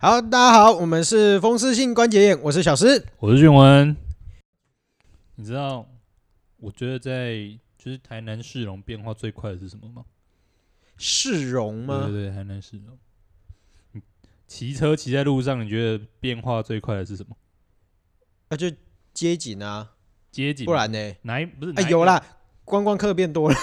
好，大家好，我们是风湿性关节炎，我是小诗，我是俊文。你知道，我觉得在就是台南市容变化最快的是什么吗？市容吗？对对对，台南市容。骑车骑在路上，你觉得变化最快的是什么？那、啊、就街景啊，街景，不然呢？哪一不是？哎，有啦，观光客变多了。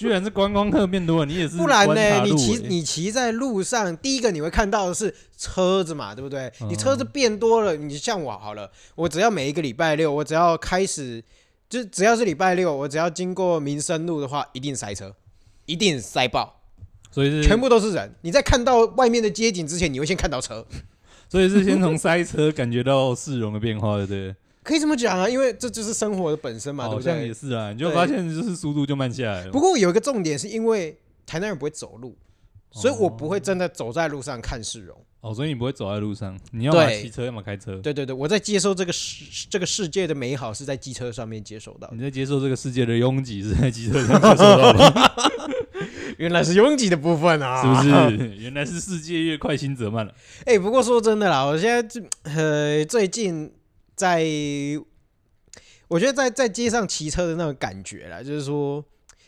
居然是观光客变多了，你也是、欸？不然呢？你骑你骑在路上，第一个你会看到的是车子嘛，对不对？嗯、你车子变多了，你像我好了，我只要每一个礼拜六，我只要开始，就只要是礼拜六，我只要经过民生路的话，一定塞车，一定塞爆，所以是全部都是人。你在看到外面的街景之前，你会先看到车，所以是先从塞车感觉到市容的变化，对不对？可以这么讲啊，因为这就是生活的本身嘛，对不对？好像也是啊，你就发现就是速度就慢下来了。不过有一个重点，是因为台南人不会走路，所以我不会真的走在路上看市容。哦，所以你不会走在路上，你要么骑车，要么开车。对对对，我在接受这个世这个世界的美好，是在机车上面接受到。你在接受这个世界的拥挤，是在机车上接受到的。原来是拥挤的部分啊，是不是？原来是世界越快，心则慢了。哎，不过说真的啦，我现在这呃最近。在，我觉得在在街上骑车的那种感觉啦，就是说，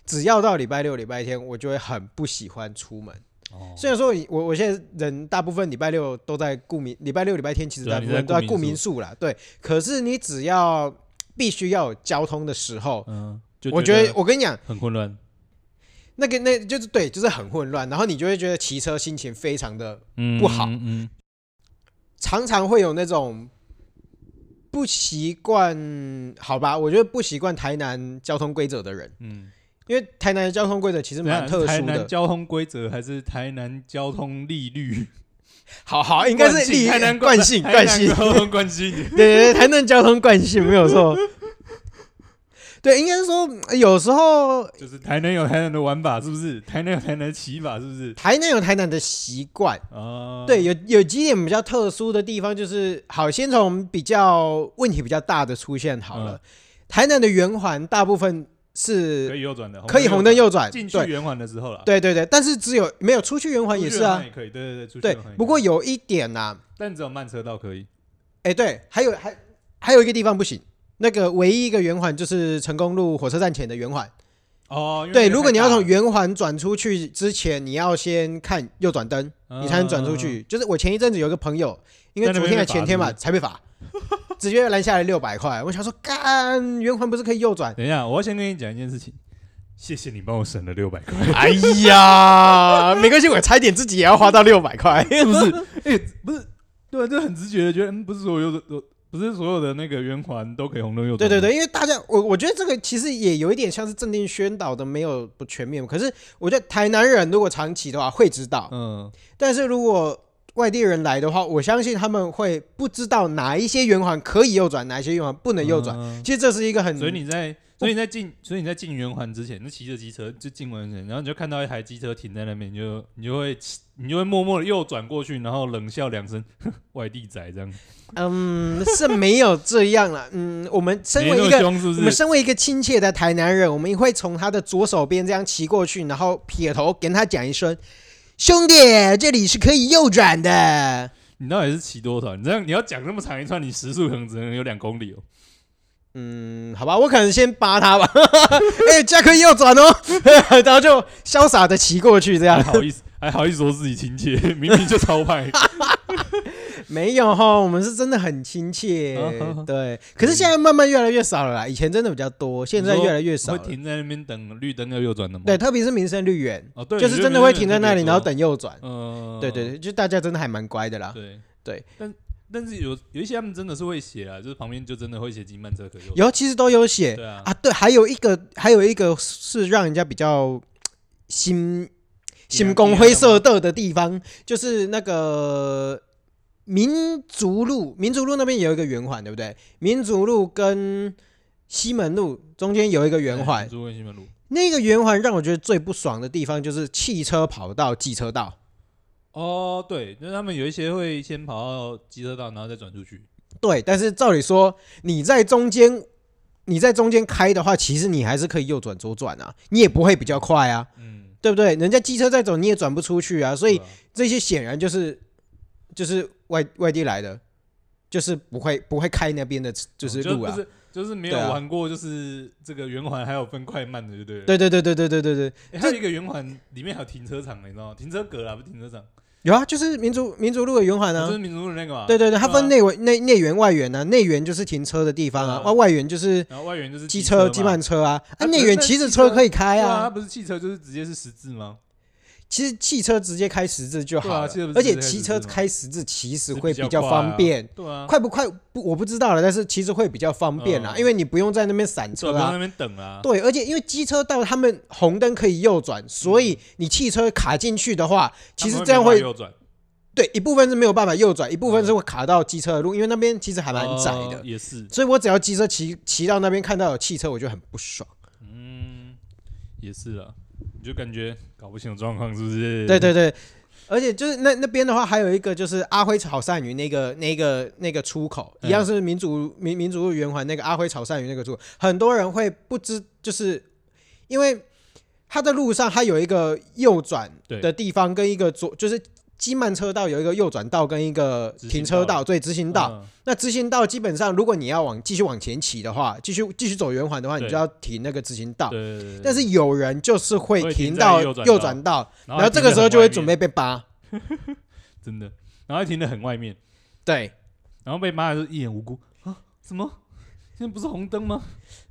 只要到礼拜六、礼拜天，我就会很不喜欢出门。哦，虽然说我我现在人大部分礼拜六都在顾民，礼拜六、礼拜天其实大部分都在顾民宿啦。对，可是你只要必须要有交通的时候，嗯，我觉得我跟你讲很混乱。那个那就是对，就是很混乱，然后你就会觉得骑车心情非常的不好，嗯，嗯，常常会有那种。不习惯，好吧，我觉得不习惯台南交通规则的人，嗯，因为台南的交通规则其实蛮特殊的。台南交通规则还是台南交通利率？好好，应该是利率惯性惯性交通惯性。对对对，台南交通惯性没有错。对，应该是说有时候就是台南有台南的玩法，是不是？台南有台南的骑法，是不是？台南有台南的习惯啊。对，有有几点比较特殊的地方，就是好，先从比较问题比较大的出现好了。嗯、台南的圆环大部分是可以右转的，可以红灯右转进去圆环的时候了。对对对，但是只有没有出去圆环也是啊，也可以。对对对，出去对。不过有一点呐、啊，但只有慢车道可以。哎、欸，对，还有还还有一个地方不行。那个唯一一个圆环就是成功路火车站前的圆环哦，对，如果你要从圆环转出去之前，你要先看右转灯，你才能转出去。就是我前一阵子有个朋友，因为昨天还前天嘛，才被罚，直接拦下来六百块。我想说，干圆环不是可以右转？等一下，我要先跟你讲一件事情，谢谢你帮我省了六百块。哎呀，没关系，我差一点自己也要花到六百块，是不是？哎，不是，对，这很直觉的觉得，嗯，不是所有的都。不是所有的那个圆环都可以红灯右转。对对对，因为大家，我我觉得这个其实也有一点像是政令宣导的，没有不全面。可是我觉得台南人如果长期的话会知道，嗯，但是如果外地人来的话，我相信他们会不知道哪一些圆环可以右转，哪一些圆环不能右转。嗯、其实这是一个很……所以你在。所以你在进，所以你在进圆环之前，你骑着机车就进完人，然后你就看到一台机车停在那边，你就你就会你就会默默的右转过去，然后冷笑两声，外地仔这样。嗯，是没有这样了。嗯，我们身为一个，是是我们身为一个亲切的台南人，我们会从他的左手边这样骑过去，然后撇头跟他讲一声：“兄弟，这里是可以右转的。”你到底是骑多少？你这样你要讲那么长一串，你时速可能只能有两公里哦。嗯，好吧，我可能先扒他吧。哎、欸，这可以右转哦，然后就潇洒的骑过去，这样。还好意思，还好意思说自己亲切，明明就超派。没有哈，我们是真的很亲切。啊、对，可是现在慢慢越来越少了啦。以前真的比较多，现在越来越少。会停在那边等绿灯要右转的吗？对，特别是民生绿园，哦，对，就是真的会停在那里，然后等右转。嗯，对对对，就大家真的还蛮乖的啦。对对，但。但是有有一些他们真的是会写啊，就是旁边就真的会写金慢车可。有，其实都有写。对啊，啊，对，还有一个，还有一个是让人家比较心心公灰色的的地方，就是那个民族路，民族路那边有一个圆环，对不对？民族路跟西门路中间有一个圆环。民族路跟西门路。那个圆环让我觉得最不爽的地方就是汽车跑道、机车道。哦，对，那他们有一些会先跑到机车道，然后再转出去。对，但是照理说，你在中间，你在中间开的话，其实你还是可以右转左转啊，你也不会比较快啊，嗯，对不对？人家机车在走，你也转不出去啊，所以这些显然就是就是外外地来的，就是不会不会开那边的，就是路啊。就是没有玩过，就是这个圆环还有分快慢的，对不对？对对对对对对对对。还有一个圆环里面还有停车场，你知道吗？停车格啊，不是停车场。有啊，就是民族民族路的圆环啊，就是民族路那个嘛。对对对，它分内围内内圆外圆啊，内圆就是停车的地方啊，外外圆就是然后外圆就是机车机慢车啊，啊内圆骑着车可以开啊，它不是汽车就是直接是十字吗？其实汽车直接开十字就好了，而且骑车开十字其实会比较方便。对啊，快不快不我不知道了，但是其实会比较方便啦，因为你不用在那边闪车啊，那边等啊。对，而且因为机车道他们红灯可以右转，所以你汽车卡进去的话，其实这样会右转。对，一部分是没有办法右转，一部分是会卡到机车的路，因为那边其实还蛮窄的。也是，所以我只要机车骑骑到那边看到有汽车，我就很不爽。嗯，也是啊。你就感觉搞不清楚状况，是不是？对对对，而且就是那那边的话，还有一个就是阿辉炒鳝鱼那个那个那个出口，一样是民主民民主路圆环那个阿辉炒鳝鱼那个出口，很多人会不知，就是因为他在路上，他有一个右转的地方跟一个左，就是。机慢车道有一个右转道跟一个停车道，对，直行道。那直行道基本上，如果你要往继续往前骑的话，继续继续走圆环的话，你就要停那个直行道对。但是有人就是会停到右转道，然后这个时候就会准备被扒。真的，然后停得很外面。对，然后被扒的时候一脸无辜啊？什么？现在不是红灯吗？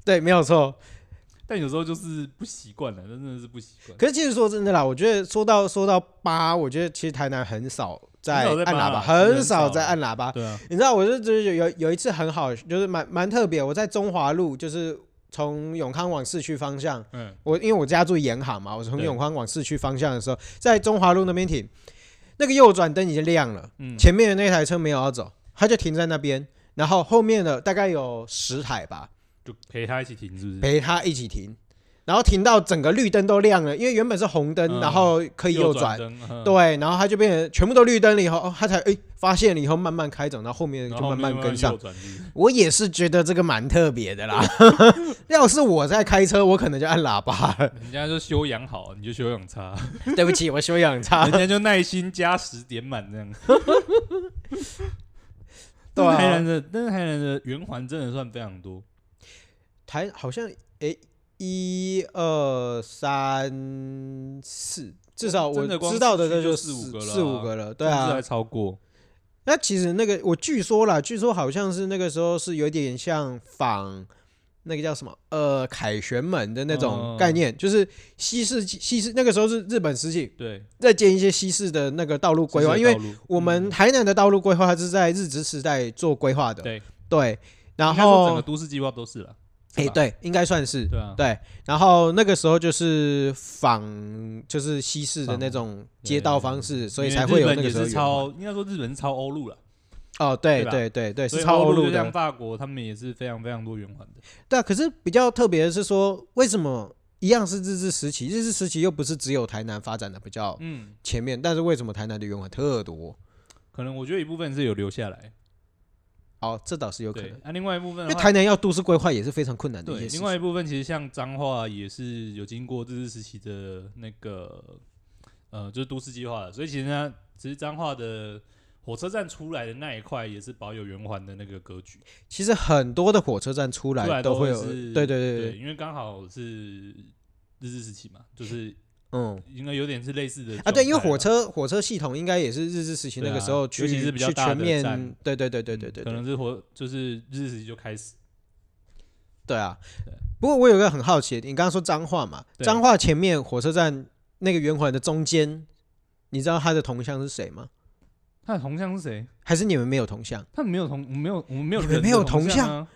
对，没有错。但有时候就是不习惯了，真的是不习惯。可是其实说真的啦，我觉得说到说到八，我觉得其实台南很少在按喇叭，很少在按喇叭。对啊，你知道，我就觉得有有有一次很好，就是蛮蛮特别。我在中华路，就是从永康往市区方向，嗯，我因为我家住沿海嘛，我从永康往市区方向的时候，在中华路那边停，那个右转灯已经亮了，嗯，前面的那台车没有要走，他就停在那边，然后后面的大概有十台吧。就陪他一起停，是不是？陪他一起停，然后停到整个绿灯都亮了，因为原本是红灯，然后可以右转，对，然后他就变成全部都绿灯了以后，哦，他才哎发现了以后慢慢开走，然后后面就慢慢跟上。我也是觉得这个蛮特别的啦。要是我在开车，我可能就按喇叭了。人家就修养好，你就修养差。对不起，我修养差。人家就耐心加时点满这样。对啊，台南的，但是台南的圆环真的算非常多。台好像诶，一二三四，至少我知道的这就四五个了，四五个了，对啊，还超过。那其实那个我据说啦，据说好像是那个时候是有点像仿那个叫什么呃凯旋门的那种概念，就是西式西式那个时候是日本时期，对，在建一些西式的那个道路规划，因为我们台南的道路规划它是在日治时代做规划的，对。对，然后整个都市计划都是了。哎，对，应该算是对啊，对。然后那个时候就是仿，就是西式的那种街道方式，所以才会有那个时候超，应该说日本是超欧陆了。哦，对对对对，是超欧陆的。像法国，他们也是非常非常多圆环的。对啊，可是比较特别的是说，为什么一样是日治时期，日治时期又不是只有台南发展的比较嗯前面，但是为什么台南的圆环特多？可能我觉得一部分是有留下来。哦，这倒是有可能。那、啊、另外一部分，因为台南要都市规划也是非常困难的。对，另外一部分其实像彰化也是有经过日治时期的那个，呃，就是都市计划的。所以其实呢，其实彰化的火车站出来的那一块也是保有圆环的那个格局。其实很多的火车站出来都会有，对对对对，对，因为刚好是日治时期嘛，就是。嗯，应该有点是类似的啊，对，因为火车火车系统应该也是日治时期那个时候去，尤其是比较大的站，对对对对对对，可能是火就是日治时期就开始，对啊。不过我有个很好奇，你刚刚说脏话嘛，脏话前面火车站那个圆环的中间，你知道他的铜像是谁吗？他的铜像是谁？还是你们没有铜像？他们没有铜，我没有，我们没有人没有铜像，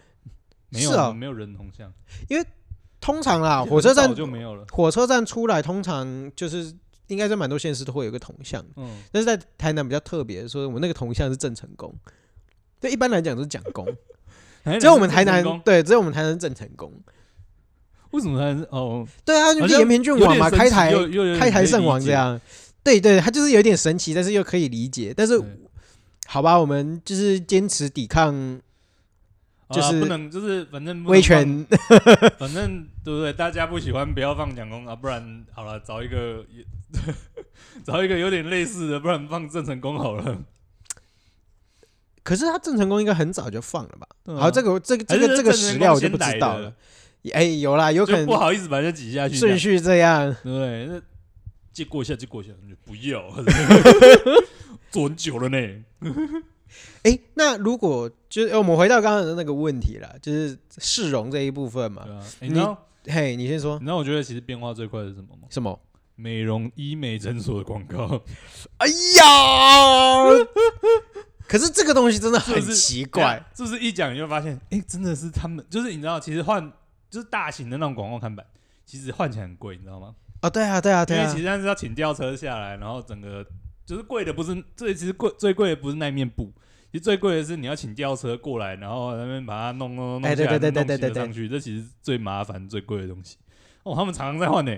没有，没有人铜像，因为。通常啦，火车站就没有了。火车站出来，通常就是应该在蛮多县市都会有一个铜像。嗯，但是在台南比较特别，说我们那个铜像是郑成功。对，一般来讲都是蒋公，只有我们台南对，只有我们台南郑成功。为什么他是哦？对啊，就是延平郡王嘛，开台开台圣王这样。对对，他就是有点神奇，但是又可以理解。但是好吧，我们就是坚持抵抗。就是不能，就是反正威权，反正对不对？大家不喜欢，不要放蒋公 啊，不然好了，找一个 找一个有点类似的，不然放郑成功好了。可是他郑成功应该很早就放了吧？好，这个这个这个这个史料我就不知道了。哎，有啦，有可能不好意思把人挤下去，顺序这样，对不对？那借过一下，借过一下，你不要，做很久了呢。哎，那如果就是我们回到刚刚的那个问题了，就是市容这一部分嘛。你知道？嘿，你先说。你知道我觉得其实变化最快的是什么吗？什么？美容医美诊所的广告。哎呀！可是这个东西真的很奇怪，是不是一讲你就发现，哎，真的是他们，就是你知道，其实换。就是大型的那种广告看板，其实换起来很贵，你知道吗？哦，对啊，对啊，对啊。因为其实它是要请吊车下来，然后整个就是贵的不是最其实贵最贵的不是那面布，其实最贵的是你要请吊车过来，然后那边把它弄弄弄弄起来，弄上去，这其实最麻烦最贵的东西。哦，他们常常在换呢，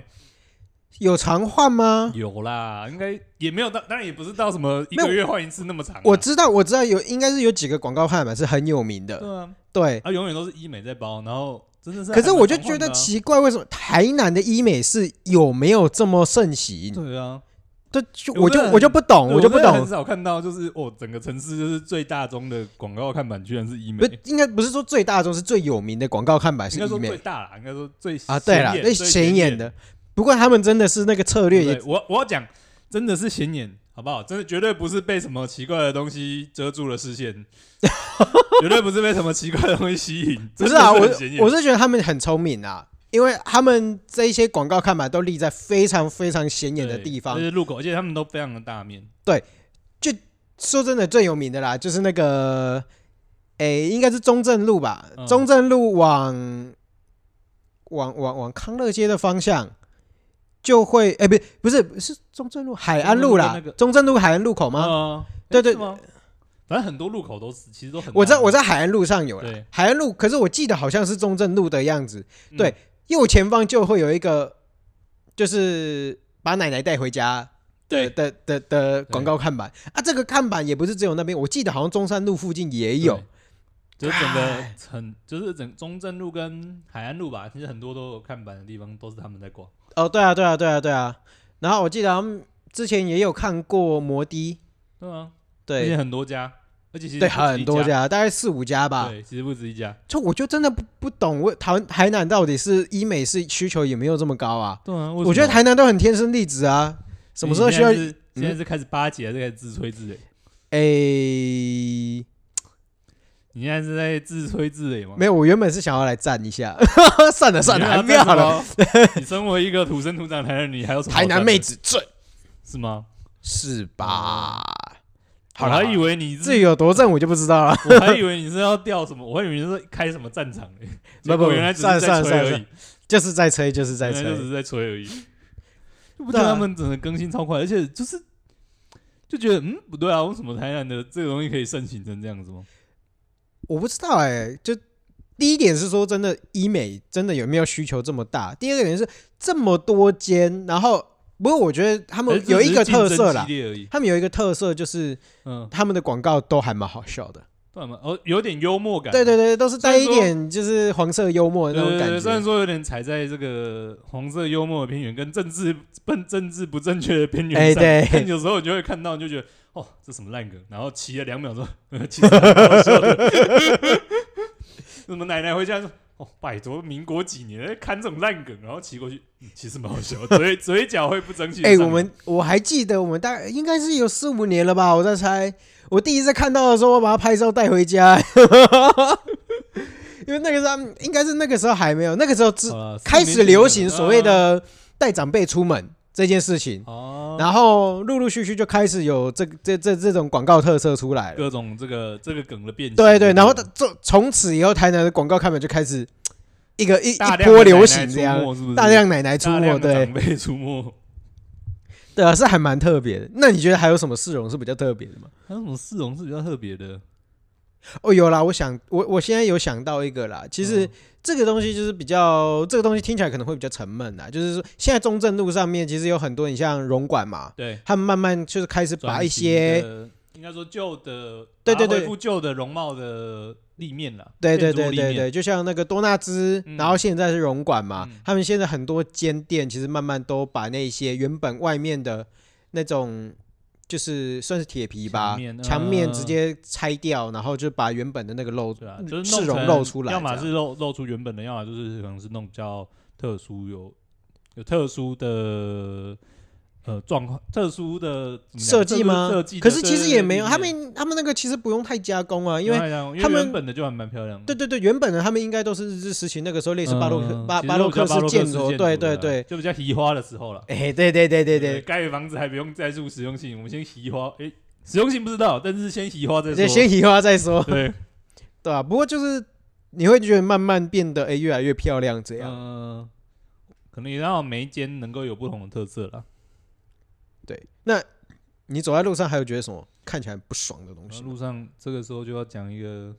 有常换吗？有啦，应该也没有到，当然也不是到什么一个月换一次那么长。我知道，我知道有，应该是有几个广告看板是很有名的。对啊，对，它永远都是医美在包，然后。可是我就觉得奇怪，为什么台南的医美是有没有这么盛行？对啊，对，就我就我就不懂，我就不懂。很少看到就是哦，整个城市就是最大宗的广告看板居然是医美。不，应该不是说最大宗，是最有名的广告看板是医美。最大啦，应该说最啊，对啦，最显眼的。不过他们真的是那个策略也，我我要讲，真的是显眼。好不好？真的绝对不是被什么奇怪的东西遮住了视线，绝对不是被什么奇怪的东西吸引。不是啊，我我是觉得他们很聪明啊，因为他们这一些广告看板都立在非常非常显眼的地方，就是路口，而且他们都非常的大面。对，就说真的，最有名的啦，就是那个，哎、欸，应该是中正路吧？嗯、中正路往往往往康乐街的方向。就会哎，不不是不是中正路海安路啦，中正路海安路口吗？对对，反正很多路口都是，其实都很。我在我在海安路上有了海安路，可是我记得好像是中正路的样子。对，右前方就会有一个，就是把奶奶带回家的的的的广告看板啊。这个看板也不是只有那边，我记得好像中山路附近也有。就是整个很，就是整中正路跟海岸路吧，其实很多都有看板的地方都是他们在挂。哦，对啊，对啊，对啊，对啊。然后我记得他们之前也有看过摩的，对啊，对，而且很多家，而且其实对很多家，大概四五家吧。对，其实不止一家。就我就真的不不懂，我台台南到底是医美是需求也没有这么高啊？对啊，我觉得台南都很天生丽质啊，什么时候需要？现在是开始巴结还是开始自吹自擂？诶。你现在是在自吹自擂吗？没有，我原本是想要来赞一下，算 了算了，还不要了。你身为一个土生土长台南，你还有什么？台南妹子最是吗？是吧？好了，我还以为你自己有多正，我就不知道了。我还以为你是要调什么，我还以为你是开什么战场 嘞。不不，原来只是在吹而已，就是在吹，就是在吹，就是在吹而已。不觉得他们整个更新超快，而且就是就觉得嗯不对啊，为什么台南的这个东西可以盛行成这样子吗？我不知道哎、欸，就第一点是说，真的医美真的有没有需求这么大？第二个点是这么多间，然后不过我觉得他们有一个特色啦，他们有一个特色就是，嗯，他们的广告都还蛮好笑的？哦，有点幽默感，对对对，都是带一点就是黄色幽默的那种感觉。虽然说有点踩在这个黄色幽默的边缘，跟政治不政治不正确的边缘上，有时候你就会看到，就觉得。哦，这什么烂梗？然后骑了两秒钟，其实蛮好笑的。什么奶奶回家说：“哦，拜托，民国几年看这种烂梗？”然后骑过去，嗯、其实蛮好笑，嘴嘴角会不争气。哎、欸，我们我还记得，我们大概应该是有四五年了吧？我在猜，我第一次看到的时候，我把它拍照带回家，因为那个时候应该是那个时候还没有，那个时候只开始流行所谓的带长辈出门。这件事情，哦、然后陆陆续续就开始有这这这这种广告特色出来了，各种这个这个梗的变形。对对，然后从从此以后，台南的广告看板就开始一个一一波流行这样，大量奶奶出没，对，长辈出没，对啊，是还蛮特别的。那你觉得还有什么市容是比较特别的吗？还有什么市容是比较特别的？哦，有啦，我想我我现在有想到一个啦，其实。嗯这个东西就是比较，这个东西听起来可能会比较沉闷啊。就是说，现在中正路上面其实有很多，你像荣管嘛，对，他们慢慢就是开始把一些，应该说旧的，对对对，恢复旧的容貌的立面了。对对对对对，就像那个多纳兹，嗯、然后现在是荣管嘛，嗯、他们现在很多间店其实慢慢都把那些原本外面的那种就是算是铁皮吧，墙面，直接拆掉，然后就把原本的那个露，对啊，就是市容露出来，要么是露露出原本的，要么就是可能是那种比较特殊有有特殊的。呃，状况特殊的设计吗？设计，可是其实也没有，他们他们那个其实不用太加工啊，因为他们原本的就还蛮漂亮的。对对对，原本的他们应该都是日治时期那个时候类似巴洛克巴巴洛克式建筑，对对对，就比较移花的时候了。哎，对对对对对，盖房子还不用再注实用性，我们先移花。哎，实用性不知道，但是先移花再说。先移花再说。对对啊，不过就是你会觉得慢慢变得哎越来越漂亮这样。嗯，可能也让每一间能够有不同的特色了。对，那你走在路上还有觉得什么看起来不爽的东西？路上这个时候就要讲一个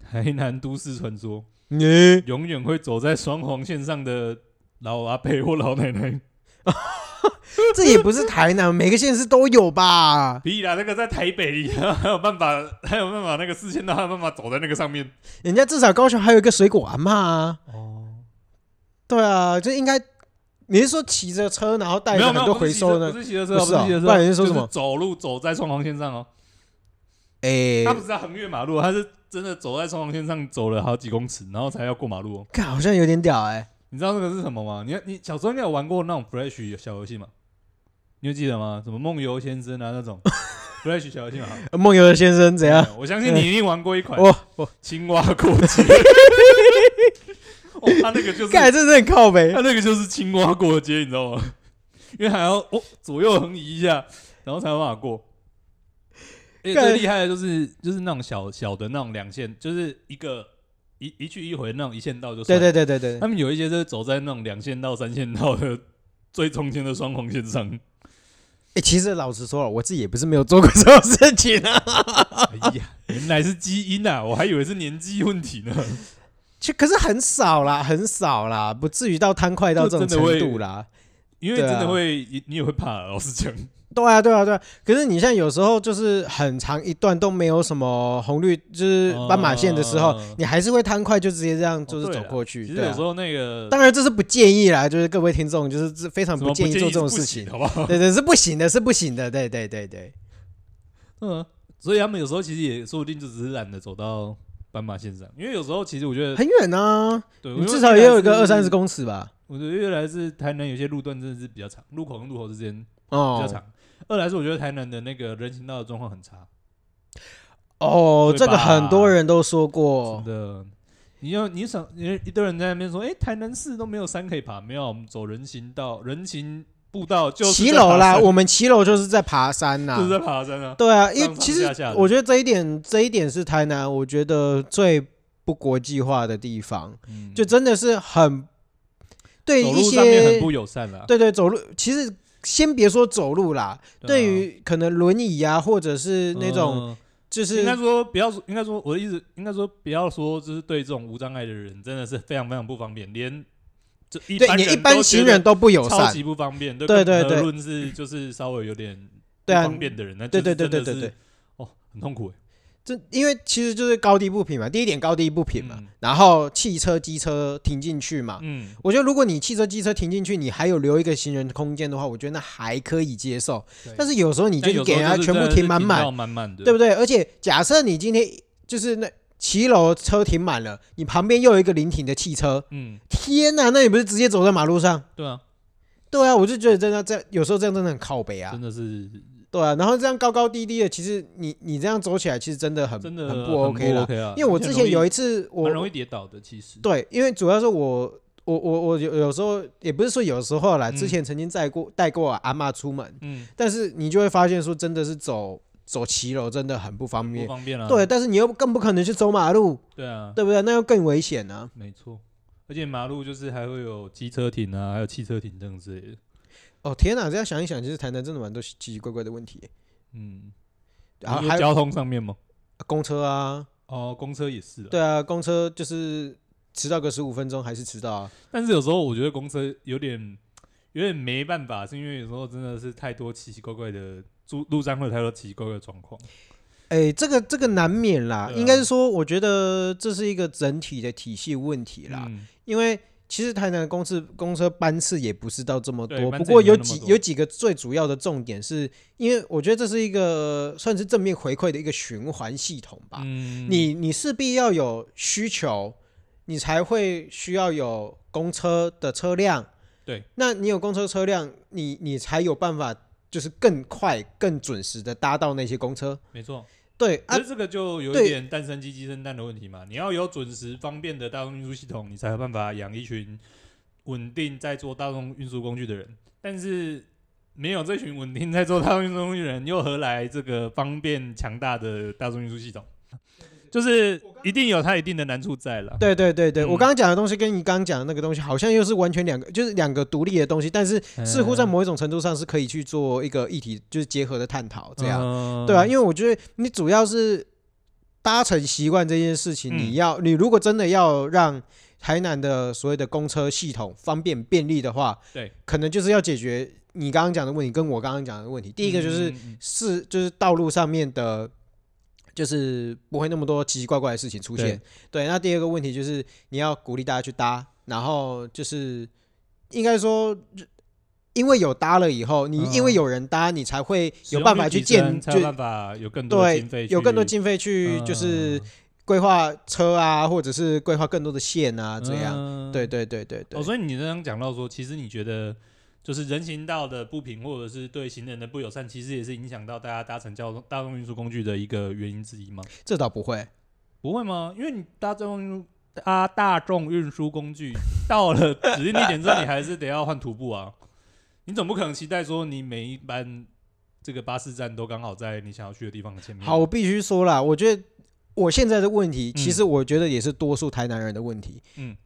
台南都市传说，你永远会走在双黄线上的老阿伯或老奶奶。这也不是台南，每个县市都有吧？屁啦，那个在台北还有办法，还有办法，那个四千都还有办法走在那个上面。人家至少高雄还有一个水果阿嬷啊。哦，对啊，就应该。你是说骑着车，然后带着很多回收呢？不是骑着车，不是骑着车，不然人说什么？走路走在双黄线上哦。哎，他不是在横越马路，他是真的走在双黄线上走了好几公尺，然后才要过马路哦。看，好像有点屌哎。你知道那个是什么吗？你你小时候应该有玩过那种 Flash 小游戏吗？你有记得吗？什么梦游先生啊那种 Flash 小游戏吗？梦游先生怎样？我相信你一定玩过一款。哦，青蛙过街。哦，他那个就是，盖，这是很靠北。他那个就是青蛙过街，你知道吗？因为还要哦左右横移一下，然后才有办法过。哎，最厉害的就是就是那种小小的那种两线，就是一个一一去一回那种一线道就算。对对对对对。他们有一些是走在那种两线道、三线道的最中间的双黄线上。哎，其实老实说了，我自己也不是没有做过 这种事情啊。哎呀，原来是基因啊，我还以为是年纪问题呢。其可是很少啦，很少啦，不至于到贪快到这种程度啦。因为真的会，啊、你也会怕，老实讲。对啊，对啊，对啊。可是你像有时候就是很长一段都没有什么红绿，就是斑马线的时候，呃、你还是会贪快，就直接这样就是走过去。哦、其实有时候那个，啊、当然这是不建议啦，就是各位听众就是非常不建议做这种事情，好不好？对对，是不行的，是不行的，对对对对。嗯，所以他们有时候其实也说不定就只是懒得走到。斑马线上，因为有时候其实我觉得很远啊，对，你至少也有一个二三十公尺吧。我觉得一来是台南有些路段真的是比较长，路口跟路口之间比较长；二来是我觉得台南的那个人行道的状况很差。哦，这个很多人都说过。真的，你要你想，你一堆人在那边说，哎，台南市都没有山可以爬，没有，我们走人行道，人行。步道就骑楼啦，我们骑楼就是在爬山呐，就是在爬山啊。对啊，因为其实我觉得这一点，这一点是台南我觉得最不国际化的地方，就真的是很对一些很不友善了。对对，走路其实先别说走路啦，对于可能轮椅啊，或者是那种就是应该说不要说，应该说我的意思应该说不要说，就是对这种无障碍的人真的是非常非常不方便，连。就一般人，一般行人都不友善，超级不方便。对对对，无论是就是稍微有点不方便的人，那对对对对对对，哦，很痛苦。这因为其实就是高低不平嘛，第一点高低不平嘛，然后汽车机车停进去嘛，嗯，我觉得如果你汽车机车停进去，你还有留一个行人空间的话，我觉得那还可以接受。但是有时候你就给人家全部停满满，满满的，对不对？而且假设你今天就是那。骑楼车停满了，你旁边又有一个临停的汽车，嗯，天哪，那你不是直接走在马路上？对啊，对啊，我就觉得真的这样，有时候这样真的很靠北啊，真的是，对啊，然后这样高高低低的，其实你你这样走起来，其实真的很真的很不 OK 了，因为我之前有一次我很容易跌倒的，其实。对，因为主要是我我我我有有时候也不是说有时候啦，之前曾经带过带过阿妈出门，嗯，但是你就会发现说真的是走。走骑楼真的很不方便，不方便啊。对，但是你又更不可能去走马路，对啊，对不对？那又更危险呢。没错，而且马路就是还会有机车停啊，还有汽车停这样之类的。哦天哪，这样想一想，其实台南真的蛮多奇奇怪怪的问题。嗯，然后还有交通上面吗？公车啊，哦，公车也是。对啊，公车就是迟到个十五分钟还是迟到啊。但是有时候我觉得公车有点有点没办法，是因为有时候真的是太多奇奇怪怪的。路路上会有太多奇怪的状况，哎，这个这个难免啦。啊、应该是说，我觉得这是一个整体的体系问题啦。嗯、因为其实台南的公司公车班次也不是到这么多，不过有几有几个最主要的重点是，因为我觉得这是一个算是正面回馈的一个循环系统吧。嗯，你你势必要有需求，你才会需要有公车的车辆。对，那你有公车车辆，你你才有办法就是更快、更准时的搭到那些公车。没错。对，啊可是这个就有一点蛋生鸡鸡生蛋的问题嘛。你要有准时方便的大众运输系统，你才有办法养一群稳定在做大众运输工具的人。但是没有这群稳定在做大众运输工具的人，又何来这个方便强大的大众运输系统？就是一定有它一定的难处在了。对对对对，嗯。我刚刚讲的东西跟你刚刚讲的那个东西，好像又是完全两个，就是两个独立的东西，但是似乎在某一种程度上是可以去做一个议题，就是结合的探讨，这样，嗯。对啊，因为我觉得你主要是搭乘习惯这件事情，嗯。你要你如果真的要让台南的所谓的公车系统方便便利的话，对，可能就是要解决你刚刚讲的问题，跟我刚刚讲的问题。第一个就是是就是道路上面的。就是不会那么多奇奇怪怪的事情出现，对。那第二个问题就是你要鼓励大家去搭，然后就是应该说，因为有搭了以后，你因为有人搭，你才会有办法去建，才有办法有更多经费，对，有更多经费去就是规划车啊，或者是规划更多的线啊，这样。对对对对对。哦，所以你刚刚讲到说，其实你觉得。就是人行道的不平，或者是对行人的不友善，其实也是影响到大家搭乘交通大众运输工具的一个原因之一吗？这倒不会，不会吗？因为你搭众搭大众运输工具到了指定地点之后，你还是得要换徒步啊。你总不可能期待说你每一班这个巴士站都刚好在你想要去的地方的前面。好，我必须说啦，我觉得我现在的问题，其实我觉得也是多数台南人的问题。嗯，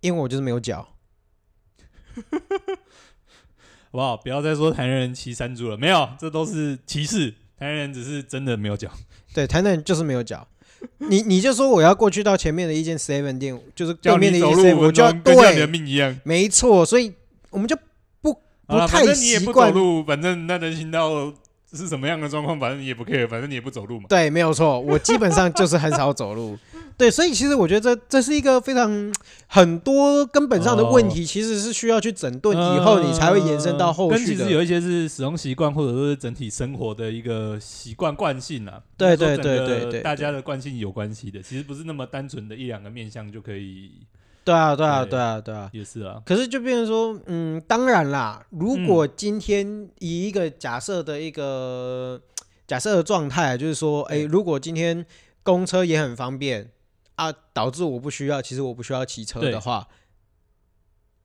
因为我就是没有脚。好不好？不要再说台南人骑山猪了，没有，这都是歧视。台南人只是真的没有脚。对，台南人就是没有脚。你你就说我要过去到前面的一间 Seven 店，就是对面的一间 Seven，我就要对，跟你的命一样。没错，所以我们就不不太习惯。反正你也不走路，反正那人行道是什么样的状况，反正你也不 care，反正你也不走路嘛。对，没有错，我基本上就是很少走路。对，所以其实我觉得这这是一个非常很多根本上的问题，其实是需要去整顿以后，你才会延伸到后续的。跟其实有一些是使用习惯，或者说是整体生活的一个习惯惯性啊。对对对对对，大家的惯性有关系的，其实不是那么单纯的一两个面向就可以。对啊，对啊，对啊，对啊，也是啊。可是就变成说，嗯，当然啦，如果今天以一个假设的一个假设的状态，就是说，哎，如果今天公车也很方便。啊，导致我不需要，其实我不需要骑车的话，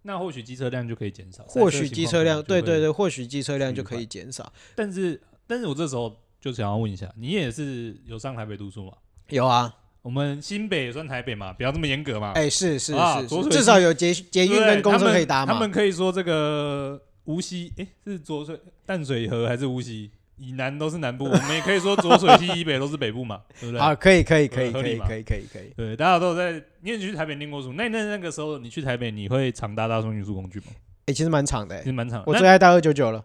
那或许机车量就可以减少。或许机车量，对对对，或许机车量就可以减少。但是，但是我这时候就想要问一下，你也是有上台北读书吗？有啊，我们新北也算台北嘛，不要这么严格嘛。哎，是是是，至少有捷捷运跟公车可以搭嘛。他们可以说这个无锡，哎，是浊水淡水河还是无锡？以南都是南部，我们也可以说左水溪以北都是北部嘛，对不对？啊，可以，可以，可以，可以，可以，可以，可以。对，大家都在。你也去台北念过书，那那那个时候你去台北，你会常搭大众运输工具吗？哎，其实蛮长的，其实蛮长。我最爱搭二九九了。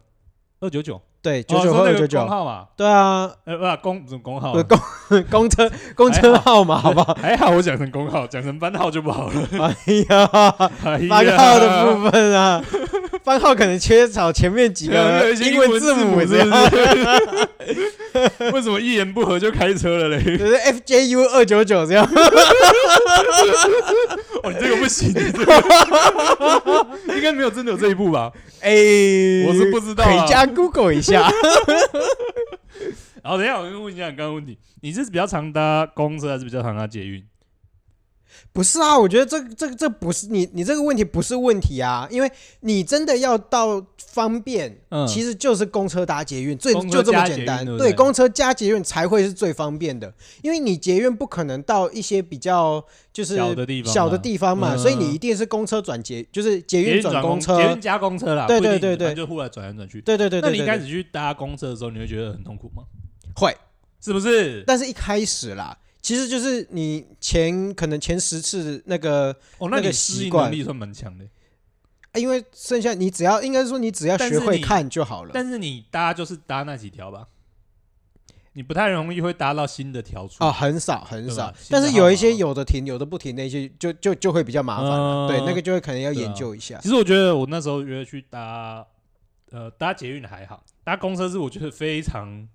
二九九，对，九九和二九九号嘛。对啊，呃，不，公什么公号？公 公车公车号码，好不好？还好我讲成公号，讲成班号就不好了。哎呀，班号的部分啊。班号可能缺少前面几个英文字母，是不是。为什么一言不合就开车了嘞？就是 FJU 二九九这样。哦，你这个不行，这个应该没有真的有这一步吧？哎，我是不知道，可以加 Google 一下。然后等一下，我先问一下你刚刚问题，你是比较常搭公车还是比较常搭捷运？不是啊，我觉得这这这不是你你这个问题不是问题啊，因为你真的要到方便，嗯，其实就是公车搭捷运，最就这么简单。对，对，公车加捷运才会是最方便的，因为你捷运不可能到一些比较就是小的地方小的地方嘛，所以你一定是公车转捷，就是捷运转公车，捷运加公车啦。对对对对，就忽然转来转去。对对对，那你一开始去搭公车的时候，你会觉得很痛苦吗？会，是不是？但是一开始啦。其实就是你前可能前十次那个哦，那个适应能力算蛮强的，因为剩下你只要应该说你只要学会看就好了。但是你搭就是搭那几条吧？你不太容易会搭到新的条出哦，很少很少吧，但是有一些有的停，有的不停，那些就就就会比较麻烦了。嗯对，那个就会可能要对啊研究一下。其实我觉得我那时候约去搭，呃，搭捷运还好，搭公车是我觉得非常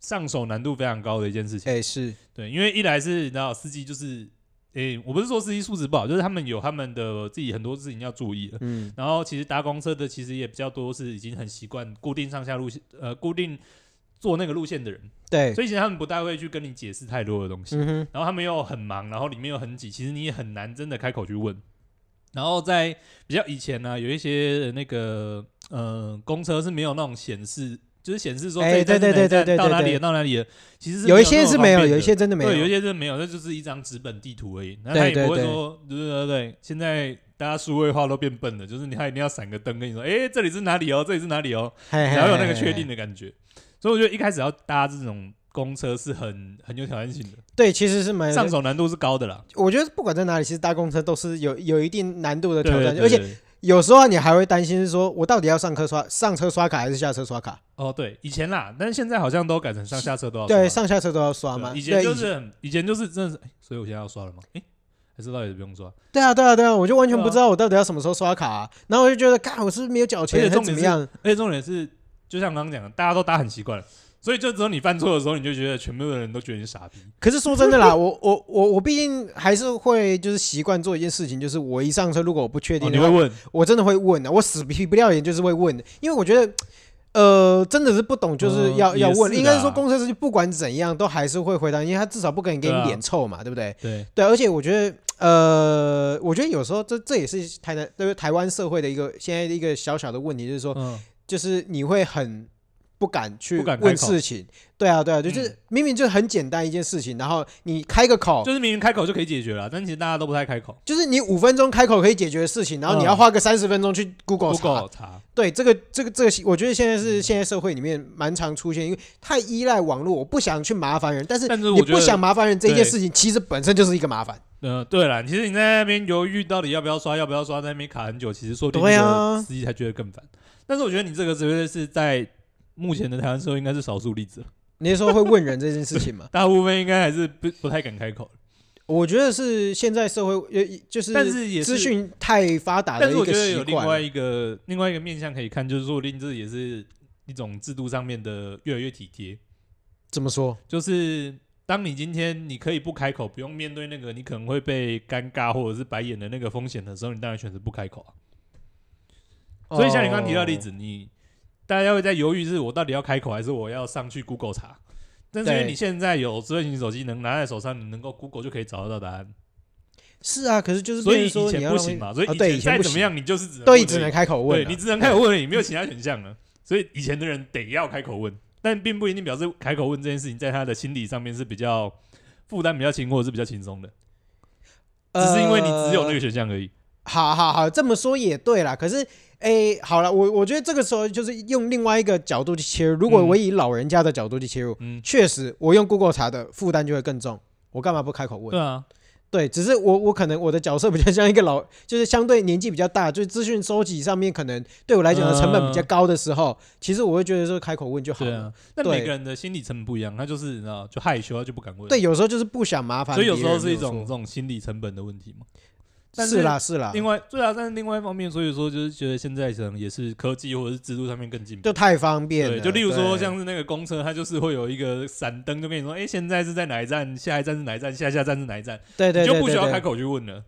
上手难度非常高的一件事情。哎，是，对，因为一来是你知道司机就是，诶、我不是说司机素质不好，就是他们有他们的自己很多事情要注意的。嗯，然后其实搭公车的其实也比较多是已经很习惯固定上下路线，呃，固定坐那个路线的人，对，所以其实他们不太会去跟你解释太多的东西。嗯，然后他们又很忙，然后里面又很挤，其实你也很难真的开口去问。然后在比较以前呢、有一些那个呃公车是没有那种显示，就是显示说这哎一站是哪一对对对对到哪里到哪里了，其实有一些是没有，有一些真的没有。对，有一些真的没有，那就是一张纸本地图而已。那他也不会对对对说，对对对对，现在大家数位化都变笨了，就是你他一定要闪个灯跟你说，哎，这里是哪里哦，这里是哪里哦，嘿嘿才会有那个嘿确定的感觉。所以我觉得一开始要搭这种公车是很很有挑战性的，对，其实是蛮上手难度是高的啦。我觉得不管在哪里，其实搭公车都是有有一定难度的挑战，而且对对对有时候你还会担心是说，我到底要上课刷上车刷卡还是下车刷卡？哦对，以前啦，但是现在好像都改成上下车都要刷对，上下车都要刷吗？对啊以前就是很以前就是真的是，哎所以我现在要刷了吗？哎，还是到底不用刷？对啊，对啊，对啊，我就完全不知道我到底要什么时候刷卡啊，然后我就觉得，嘎，我是不是没有缴而钱，且重点是怎么样？而且重点是，就像刚刚讲的，大家都打很习惯了，所以就只有你犯错的时候，你就觉得全部的人都觉得你傻逼。可是说真的啦，我我我我毕竟还是会就是习惯做一件事情，就是我一上车，如果我不确哦，定你会问？我真的会问的，我死皮不要脸就是会问的，因为我觉得。呃，真的是不懂，就是要、嗯要问，应该是说公车司机不管怎样都还是会回答，因为他至少不可能给你脸臭嘛，对不对？对，对，而且我觉得，呃，我觉得有时候这这也是台南对台湾社会的一个现在的一个小小的问题，就是说，嗯，就是你会很不敢去问事情。对啊，对啊，就是嗯明明就很简单一件事情，然后你开个口，就是明明开口就可以解决了，但其实大家都不太开口。就是你五分钟开口可以解决的事情，然后你要嗯花个三十分钟去 Google 查。Google 查，对，这个这个这个，我觉得现在是现在社会里面蛮常出现，因为太依赖网络，我不想去麻烦人，但是你不想麻烦人这件事情，其实本身就是一个麻烦。呃，对了，其实你在那边犹豫到底要不要刷，要不要刷，在那边卡很久，其实说不定司机才觉得更烦。但是我觉得你这个只会是在目前的台湾社会应该是少数例子了，你是说会问人这件事情吗？大部分应该还是不不太敢开口。我觉得是现在社会也，就是但是也是资讯太发达但是我觉得有另外惯。一个另外一个面向可以看，就是说不定这也是一种制度上面的越来越体贴。怎么说？就是当你今天你可以不开口，不用面对那个你可能会被尴尬或者是白眼的那个风险的时候，你当然选择不开口啊。所以像你刚刚提到的例子，哦你大家会在犹豫，是我到底要开口还是我要上去 Google 查？但是因为你现在有智慧型手机，能拿在手上，你能够 Google 就可以找得到答案。是啊，可是就是所以说前不行嘛，所以以以前再怎么样，你就是只能对，问而已只能开口问啊。对你只能开口问而已，没有其他选项了。所以以前的人得要开口问，但并不一定表示开口问这件事情在他的心理上面是比较负担比较轻，或者是比较轻松的，只是因为你只有那个选项而已。好好好，这么说也对啦。可是，哎，好了，我我觉得这个时候就是用另外一个角度去切入。如果嗯我以老人家的角度去切入，嗯，确实我用 Google 查的负担就会更重。我干嘛不开口问？对啊，对，只是我我可能我的角色比较像一个老，就是相对年纪比较大，就是资讯收集上面可能对我来讲的成本比较高的时候，其实我会觉得说开口问就好了。那啊。每个人的心理成本不一样，他就是你知道，就害羞，他就不敢问。对，有时候就是不想麻烦，所以有时候是一种这种心理成本的问题嘛。但是啦是啦，另外，对啊，但是另外一方面，所以说就是觉得现在可能也是科技或者是制度上面更进步。就太方便了。对，就例如说像是那个公车，它就是会有一个闪灯，就跟你说，哎、现在是在哪一站，下一站是哪一站，下下站是哪一站，对对就不需要开口去问了。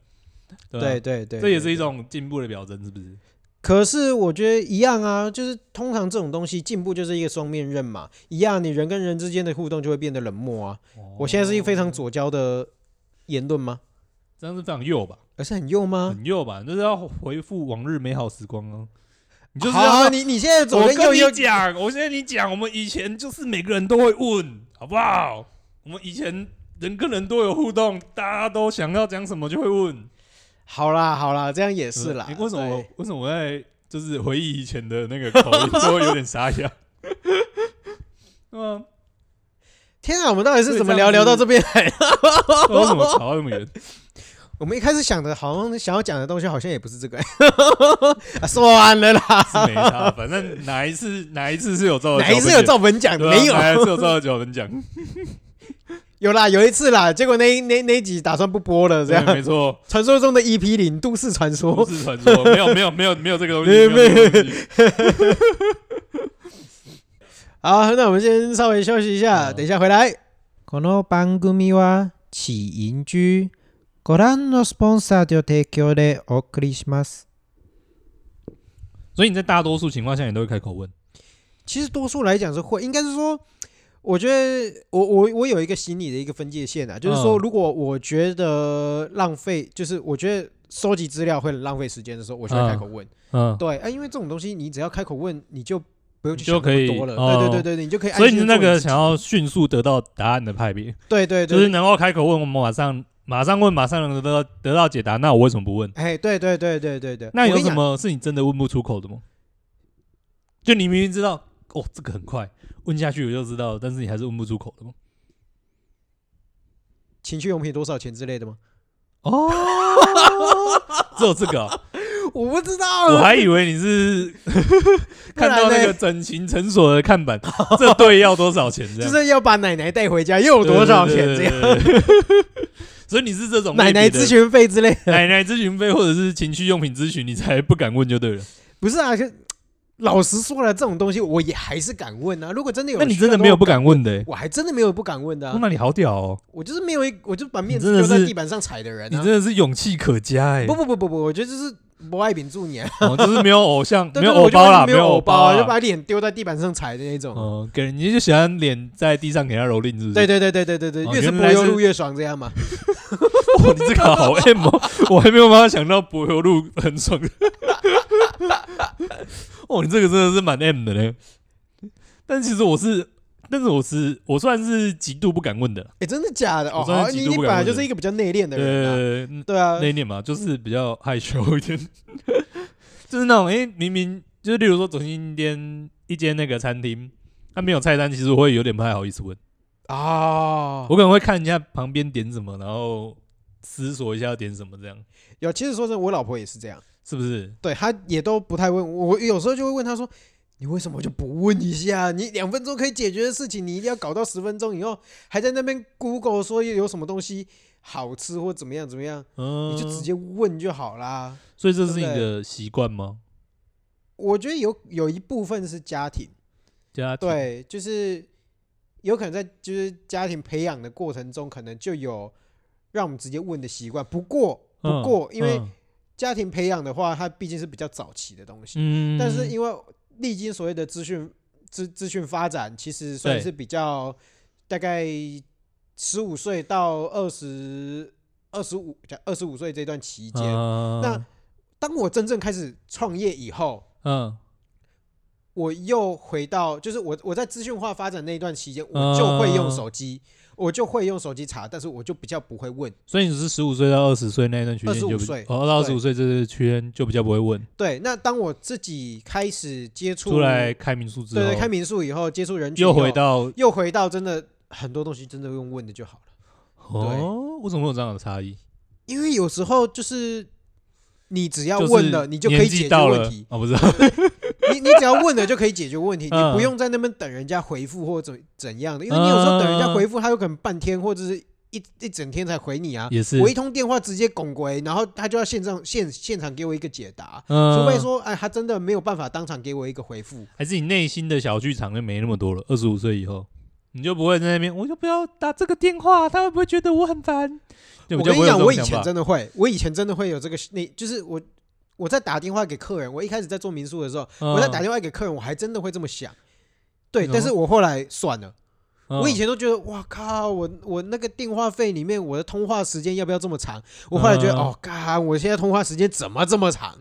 对对对，这也是一。种进步的表征，是不是？可是我觉得一样啊，就是通常这种东西进步就是一个双面刃嘛，一样，你人跟人之间的互动就会变得冷漠啊。我现在是一个非常左交的言论吗？这样是非常右吧，而是很幼吗？很幼吧，就是要回复往日美好时光哦。你就是好啊，你你现在左我跟你讲，我现在你讲，我们以前就是每个人都会问，好不好？我们以前人跟人都有互动，大家都想要讲什么就会问。好啦好啦，这样也是啦。诶为什么为什么我在就是回忆以前的那个口音都会有点沙哑？嗯，天啊，我们到底是怎么聊聊到这边来的？为什么吵到那么远？我们一开始想的，好像想要讲的东西，好像也不是这个、欸啊。算了啦，是没差，反正哪一次哪一次是有照，哪一次有照本讲，没有，哪一次有照脚本讲。有啦，有一次啦，结果那那那一集打算不播了，这样没错。传说中的 EP 零都市传说，都市传说，没有没有没有没有这个东西，没有。好，那我们先稍微休息一下，等一下回来。この番组は起因居 ご覧のスポンサーで提供でお送りします。所以你在大多数情况下，你都会开口问。其实多数来讲是会，应该是说。我觉得我我我有一个心理的一个分界线啊，就是说，如果我觉得浪费，就是我觉得收集资料会浪费时间的时候，我就会开口问。嗯，对啊，因为这种东西你只要开口问，你就不用去想那么多了。对对对对，你就可以。所以你是那个想要迅速得到答案的派别。对对对，就是能够开口问，我们马上 马上问，马上能得到得到解答，那我为什么不问？哎，对对对对对对。那有什么是你真的问不出口的吗？就你明明知道，哦，这个很快。问下去我就知道，但是你还是问不出口的吗？情趣用品多少钱之类的吗？哦，只有这个、啊，我不知道，我还以为你是 看到那个整形诊所的看板，这对要多少钱？就是要把奶奶带回家又有多少钱？这样，所以你是这种奶奶咨询费之类的，奶奶咨询费或者是情趣用品咨询，你才不敢问就对了。不是啊，老实说了，这种东西我也还是敢问啊。如果真的有，那你真的没有不敢问的、欸？我还真的没有不敢问的、啊。那你好屌哦！我就是没有一，我就把面子丢在地板上踩的人、啊。你真的是勇气可嘉哎、欸！不不不不不，我觉得就是不爱秉助你、啊哦，就是没有偶像，没有偶包啦，没有偶包、啊，就把脸丢在地板上踩的那种。哦，给人你就喜欢脸在地上给他蹂躏，是不是？对对对对对对对，越是柏油路越爽，这样嘛。哇，你这个好 M 哦！我还没有办法想到柏油路很爽。哦，你这个真的是蛮 M 的嘞，但其实我是，但是我是，我算是极度不敢问的。哎，真的假的？哦，好，你你本来就是一个比较内敛的人，对啊，内敛嘛，就是比较害羞一点，就是那种，哎，明明就是，例如说走进一间一间那个餐厅，他没有菜单，其实我会有点不太好意思问啊，我可能会看一下旁边点什么，然后思索一下要点什么这样。有，其实说真的，我老婆也是这样。是不是？对，她也都不太问我，有时候就会问她说：“你为什么就不问一下？你两分钟可以解决的事情，你一定要搞到十分钟以后，还在那边 Google 说有什么东西好吃或怎么样怎么样？嗯，你就直接问就好啦。所以这是你的习惯吗？我觉得有有一部分是家庭，家庭对，就是有可能在就是家庭培养的过程中，可能就有让我们直接问的习惯。不过不过，因为家庭培养的话，它毕竟是比较早期的东西。嗯，但是因为历经所谓的资讯资资讯发展，其实算是比较大概十五岁到二十二十五二十五岁这段期间。那当我真正开始创业以后，嗯，我又回到就是我我在资讯化发展那一段期间，我就会用手机。我就会用手机查，但是我就比较不会问。所以你是十五岁到二十岁那段区间就，二十五岁哦，到二十五岁这个区间就比较不会问。对，那当我自己开始接触，出来开民宿之后，对对，开民宿以后接触人群，又回到又回到真的很多东西真的用问的就好了。哦，为什么会有这样的差异？因为有时候就是你只要问了，你就可以解决问题。哦，不是。你你只要问了就可以解决问题，你不用在那边等人家回复或怎怎样的，因为你有时候等人家回复，他有可能半天或者是一一整天才回你啊。也是，我一通电话直接拱回，然后他就要现场现现场给我一个解答，除非说哎，他真的没有办法当场给我一个回复，还是你内心的小剧场就没那么多了。二十五岁以后，你就不会在那边，我就不要打这个电话，他会不会觉得我很烦？我跟你讲，我以前真的会，我以前真的会有这个，那就是我。我在打电话给客人，我一开始在做民宿的时候，我在打电话给客人，我还真的会这么想，对，但是我后来算了，我以前都觉得，哇靠，我我那个电话费里面，我的通话时间要不要这么长？我后来觉得，哦，嘎，我现在通话时间怎么这么长？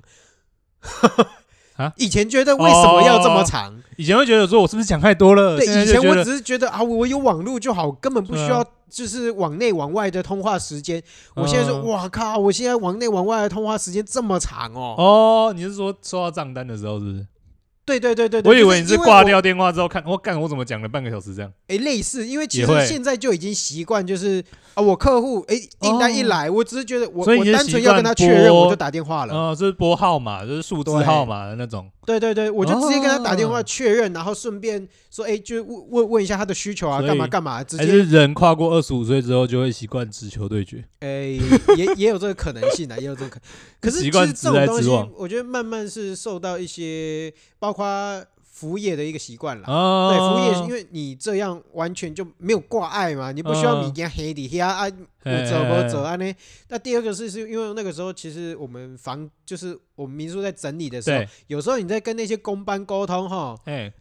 以前觉得为什么要这么长？以前会觉得说我是不是讲太多了？对，以前我只是觉得啊，我有网络就好，根本不需要。就是往内往外的通话时间，我现在说，哇靠！我现在往内往外的通话时间这么长哦。哦，你是说收到账单的时候是不是？对对对对对，我以为你是挂挂掉电话之后看，我干我怎么讲了半个小时这样？哎，类似，因为其实现在就已经习惯，就是啊，我客户哎订单一来，我只是觉得我我单纯要跟他确认，我就打电话了。哦，这是拨号码，就是数字号码的那种。对对对，我就直接跟他打电话确认，然后顺便说，哎，就问问问一下他的需求啊，干嘛干嘛。直接人跨过二十五岁之后就会习惯直球对决？哎，也 也有这个可能性啊，也有这个可。可是其实这种东西，我觉得慢慢是受到一些包括。服务业的一个习惯了，哦、对，服务业因为你这样完全就没有挂碍嘛，你不需要米家黑底下啊，我走我走啊呢。那第二个是是因为那个时候其实我们房就是我们民宿在整理的时候，有时候你在跟那些工班沟通哈，嘿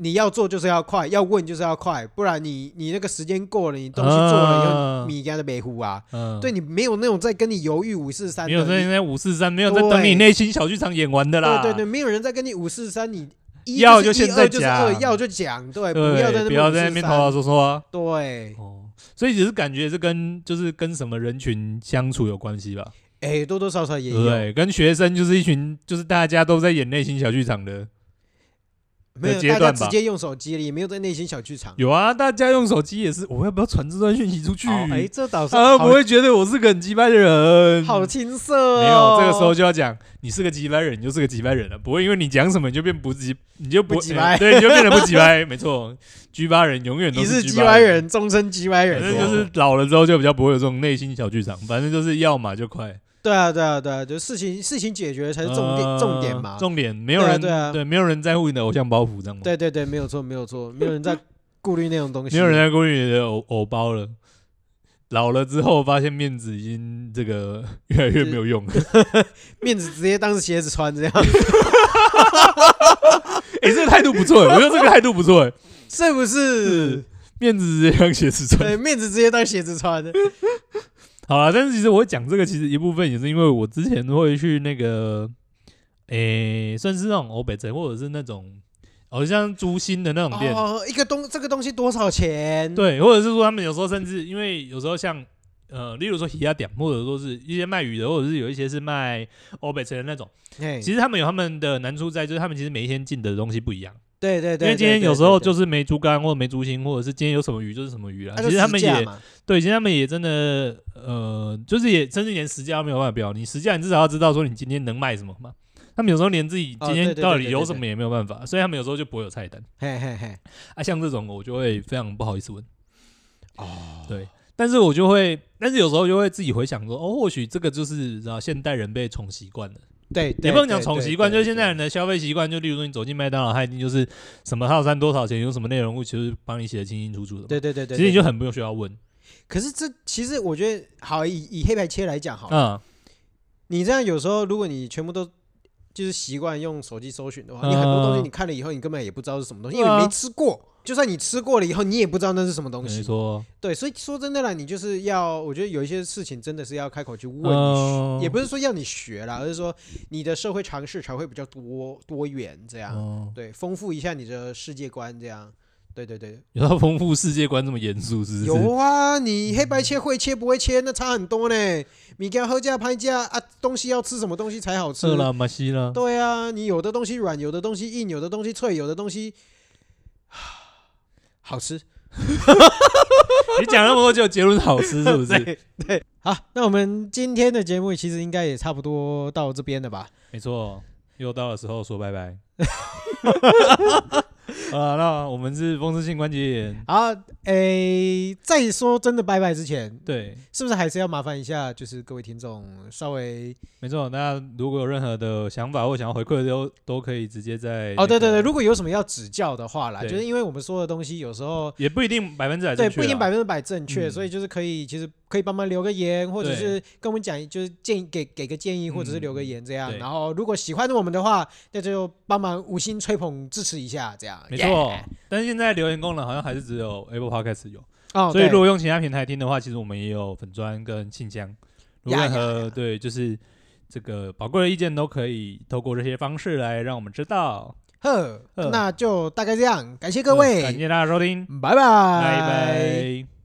你要做就是要快，要问就是要快，不然你你那个时间过了，你东西做了以后米家的北湖啊，嗯、对你没有那种在跟你犹豫五四三，没有在那五四三，没有在等你内心小剧场演完的啦，对对对，没有人在跟你五四三你。要就现在讲，要就讲，对，不要在那边头头说说。对，哦，所以只是感觉是跟就是跟什么人群相处有关系吧？哎，多多少少也有。对，跟学生就是一群，就是大家都在演内心小剧场的。没有，大家直接用手机了，也没有在内心小剧场。有啊，大家用手机也是。我要不要传这段讯息出去？哎，这倒是。他不会觉得我是个很机掰的人。好青涩。没有，这个时候就要讲，你是个鸡掰人，你就是个鸡掰人了。不会因为你讲什么你就变不鸡，你就不鸡掰。对，你就变得不鸡掰。没错，鸡掰人永远都是鸡掰人，终身鸡掰人。反正就是老了之后就比较不会有这种内心小剧场。反正就是要嘛就快。对啊，对啊，对啊，就事情事情解决才是重点，重点嘛。重点没有人对啊，对，没有人在乎你的偶像包袱，这样吗？对对对，没有错，没有错，没有人在顾虑那种东西。没有人在顾虑你的偶偶包了。老了之后，发现面子已经这个 越来越没有用了。面子直接当鞋子穿这样。哎，这个态度不错，我觉得这个态度不错，是不是？面子直接当鞋子穿。对，面子直接当鞋子穿。好了，但是其实我讲这个，其实一部分也是因为我之前会去那个，诶、欸，算是那种欧北城，或者是那种，好像租新的那种店。哦，一个东这个东西多少钱？对，或者是说他们有时候甚至因为有时候像，呃，例如说鱼仔店，或者说是一些卖鱼的，或者是有一些是卖欧北城的那种。嘿其实他们有他们的难处在，就是他们其实每一天进的东西不一样。对对对，因为今天有时候就是没猪肝或者没猪心，或者是今天有什么鱼就是什么鱼啊。其实他们也对，其实他们也真的呃，就是也甚至连时价没有办法标。你时价你至少要知道说你今天能卖什么嘛。他们有时候连自己今天到底有什么也没有办法，所以他们有时候就不会有菜单。嘿嘿嘿，啊，像这种我就会非常不好意思问。哦，对，但是我就会，但是有时候就会自己回想说，哦，或许这个就是然后现代人被宠习惯了。对，也不能讲宠习惯，就是现在人的消费习惯。就例如说，你走进麦当劳，他一定就是什么套餐多少钱，有什么内容物，其实帮你写的清清楚楚的。对对对对，其实你就很不用需要问。可是这其实我觉得，好以以黑白切来讲，好，嗯，你这样有时候，如果你全部都就是习惯用手机搜寻的话，你很多东西你看了以后，你根本也不知道是什么东西，因为你没吃过。就算你吃过了以后，你也不知道那是什么东西。没错，对，所以说真的啦，你就是要，我觉得有一些事情真的是要开口去问你，也不是说要你学啦，而是说你的社会常识才会比较多多元，这样，对，丰富一下你的世界观，这样，对对对。有要丰富世界观这么严肃是不是？有啊，你黑白切会切不会切，那差很多呢。米干喝价拍价啊，东西要吃什么东西才好吃？对啊，你有的东西软，有的东西硬，有的东西脆，有的东西。好吃，你讲那么多就结论好吃是不是？对，对，好，那我们今天的节目其实应该也差不多到这边了吧？没错，又到了时候说拜拜。啊，那我们是风湿性关节炎。好，诶、欸，在说真的拜拜之前，对，是不是还是要麻烦一下，就是各位听众稍微，没错。那如果有任何的想法或想要回馈的，都都可以直接在、那个。哦，对对对，如果有什么要指教的话啦，就是因为我们说的东西有时候也不一定百分之百对，不一定百分之百正确，嗯、所以就是可以，其实可以帮忙留个言，或者是跟我们讲，就是建议给给个建议，或者是留个言这样。嗯、然后如果喜欢我们的话，那就帮忙五星吹捧支持一下，这样。没错。但是现在留言功能好像还是只有 Apple Podcast 有，哦、所以如果用其他平台听的话，其实我们也有粉砖跟信箱，如任何对就是这个宝贵的意见都可以透过这些方式来让我们知道。呵，呵。那就大概这样，感谢各位，感谢大家收听，拜拜，拜拜。